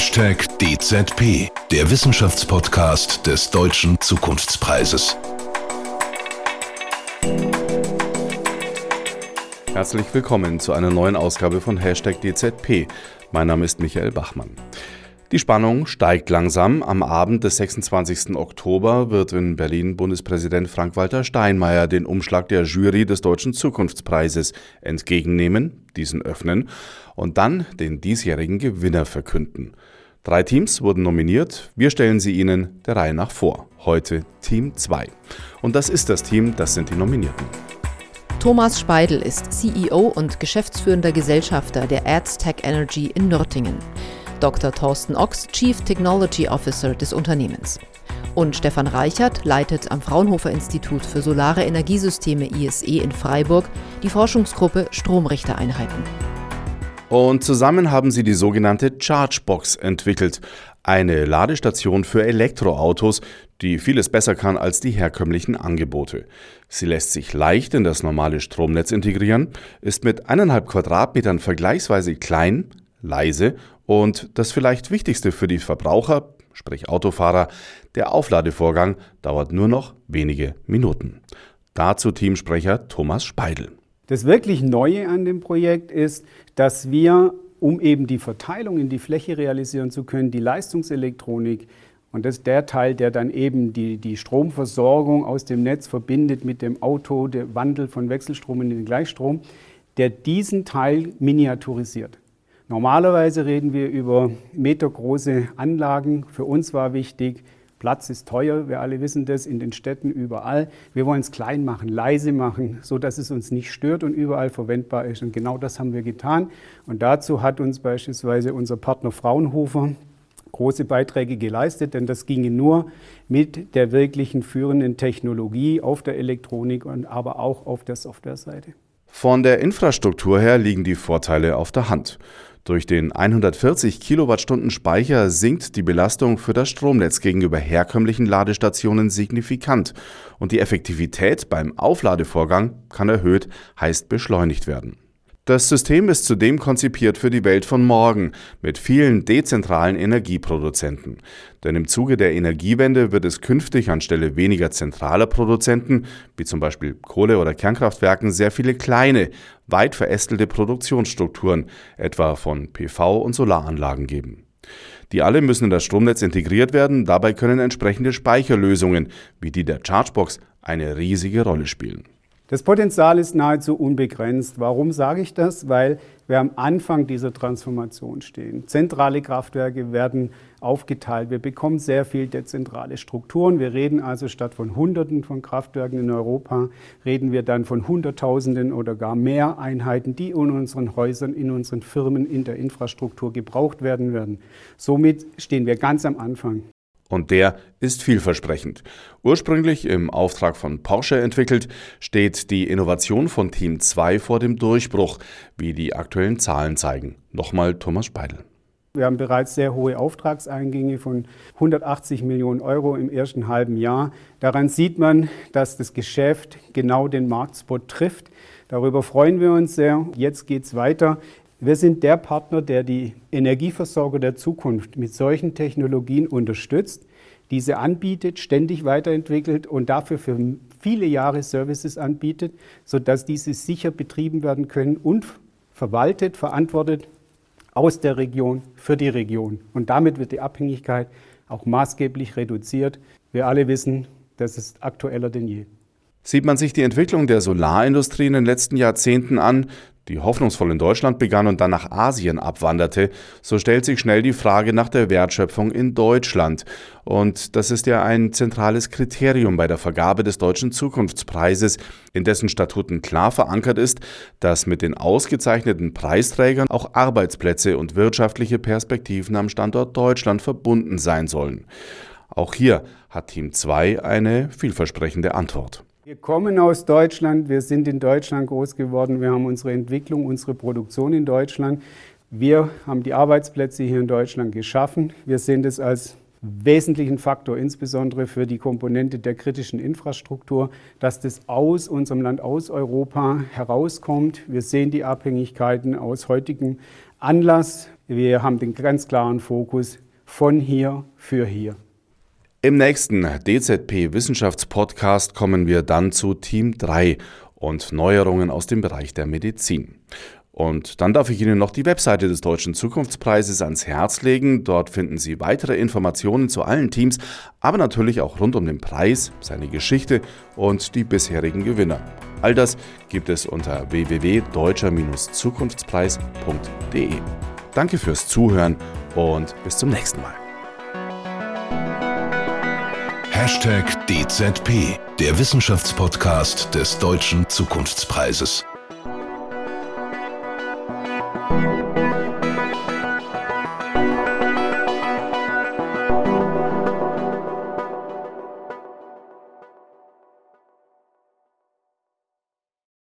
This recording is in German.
Hashtag DZP, der Wissenschaftspodcast des Deutschen Zukunftspreises. Herzlich willkommen zu einer neuen Ausgabe von Hashtag DZP. Mein Name ist Michael Bachmann. Die Spannung steigt langsam. Am Abend des 26. Oktober wird in Berlin Bundespräsident Frank-Walter Steinmeier den Umschlag der Jury des Deutschen Zukunftspreises entgegennehmen, diesen öffnen und dann den diesjährigen Gewinner verkünden. Drei Teams wurden nominiert. Wir stellen sie Ihnen der Reihe nach vor. Heute Team 2. Und das ist das Team, das sind die Nominierten. Thomas Speidel ist CEO und geschäftsführender Gesellschafter der AdsTech Energy in Nürtingen. Dr. Thorsten Ochs, Chief Technology Officer des Unternehmens. Und Stefan Reichert leitet am Fraunhofer Institut für Solare Energiesysteme ISE in Freiburg die Forschungsgruppe Stromrichtereinheiten. Und zusammen haben sie die sogenannte Chargebox entwickelt, eine Ladestation für Elektroautos, die vieles besser kann als die herkömmlichen Angebote. Sie lässt sich leicht in das normale Stromnetz integrieren, ist mit eineinhalb Quadratmetern vergleichsweise klein, leise und das vielleicht Wichtigste für die Verbraucher, sprich Autofahrer, der Aufladevorgang dauert nur noch wenige Minuten. Dazu Teamsprecher Thomas Speidel. Das wirklich Neue an dem Projekt ist, dass wir, um eben die Verteilung in die Fläche realisieren zu können, die Leistungselektronik und das ist der Teil, der dann eben die, die Stromversorgung aus dem Netz verbindet mit dem Auto, der Wandel von Wechselstrom in den Gleichstrom, der diesen Teil miniaturisiert. Normalerweise reden wir über metergroße Anlagen. Für uns war wichtig, Platz ist teuer, wir alle wissen das, in den Städten überall. Wir wollen es klein machen, leise machen, so dass es uns nicht stört und überall verwendbar ist. Und genau das haben wir getan. Und dazu hat uns beispielsweise unser Partner Fraunhofer große Beiträge geleistet, denn das ginge nur mit der wirklichen führenden Technologie auf der Elektronik und aber auch auf der Softwareseite. Von der Infrastruktur her liegen die Vorteile auf der Hand. Durch den 140 Kilowattstunden Speicher sinkt die Belastung für das Stromnetz gegenüber herkömmlichen Ladestationen signifikant und die Effektivität beim Aufladevorgang kann erhöht, heißt beschleunigt werden. Das System ist zudem konzipiert für die Welt von morgen mit vielen dezentralen Energieproduzenten. Denn im Zuge der Energiewende wird es künftig anstelle weniger zentraler Produzenten, wie zum Beispiel Kohle- oder Kernkraftwerken, sehr viele kleine, weit verästelte Produktionsstrukturen, etwa von PV- und Solaranlagen geben. Die alle müssen in das Stromnetz integriert werden, dabei können entsprechende Speicherlösungen, wie die der Chargebox, eine riesige Rolle spielen. Das Potenzial ist nahezu unbegrenzt. Warum sage ich das? Weil wir am Anfang dieser Transformation stehen. Zentrale Kraftwerke werden aufgeteilt. Wir bekommen sehr viel dezentrale Strukturen. Wir reden also statt von Hunderten von Kraftwerken in Europa, reden wir dann von Hunderttausenden oder gar mehr Einheiten, die in unseren Häusern, in unseren Firmen, in der Infrastruktur gebraucht werden werden. Somit stehen wir ganz am Anfang. Und der ist vielversprechend. Ursprünglich im Auftrag von Porsche entwickelt, steht die Innovation von Team 2 vor dem Durchbruch, wie die aktuellen Zahlen zeigen. Nochmal Thomas Speidel. Wir haben bereits sehr hohe Auftragseingänge von 180 Millionen Euro im ersten halben Jahr. Daran sieht man, dass das Geschäft genau den Marktspot trifft. Darüber freuen wir uns sehr. Jetzt geht es weiter. Wir sind der Partner, der die Energieversorger der Zukunft mit solchen Technologien unterstützt, diese anbietet, ständig weiterentwickelt und dafür für viele Jahre Services anbietet, sodass diese sicher betrieben werden können und verwaltet, verantwortet aus der Region für die Region. Und damit wird die Abhängigkeit auch maßgeblich reduziert. Wir alle wissen, das ist aktueller denn je. Sieht man sich die Entwicklung der Solarindustrie in den letzten Jahrzehnten an, die hoffnungsvoll in Deutschland begann und dann nach Asien abwanderte, so stellt sich schnell die Frage nach der Wertschöpfung in Deutschland. Und das ist ja ein zentrales Kriterium bei der Vergabe des Deutschen Zukunftspreises, in dessen Statuten klar verankert ist, dass mit den ausgezeichneten Preisträgern auch Arbeitsplätze und wirtschaftliche Perspektiven am Standort Deutschland verbunden sein sollen. Auch hier hat Team 2 eine vielversprechende Antwort. Wir kommen aus Deutschland, wir sind in Deutschland groß geworden, wir haben unsere Entwicklung, unsere Produktion in Deutschland. Wir haben die Arbeitsplätze hier in Deutschland geschaffen. Wir sehen das als wesentlichen Faktor, insbesondere für die Komponente der kritischen Infrastruktur, dass das aus unserem Land, aus Europa herauskommt. Wir sehen die Abhängigkeiten aus heutigem Anlass. Wir haben den ganz klaren Fokus von hier für hier. Im nächsten DZP Wissenschaftspodcast kommen wir dann zu Team 3 und Neuerungen aus dem Bereich der Medizin. Und dann darf ich Ihnen noch die Webseite des Deutschen Zukunftspreises ans Herz legen. Dort finden Sie weitere Informationen zu allen Teams, aber natürlich auch rund um den Preis, seine Geschichte und die bisherigen Gewinner. All das gibt es unter www.deutscher-zukunftspreis.de. Danke fürs Zuhören und bis zum nächsten Mal. DZP, der Wissenschaftspodcast des Deutschen Zukunftspreises.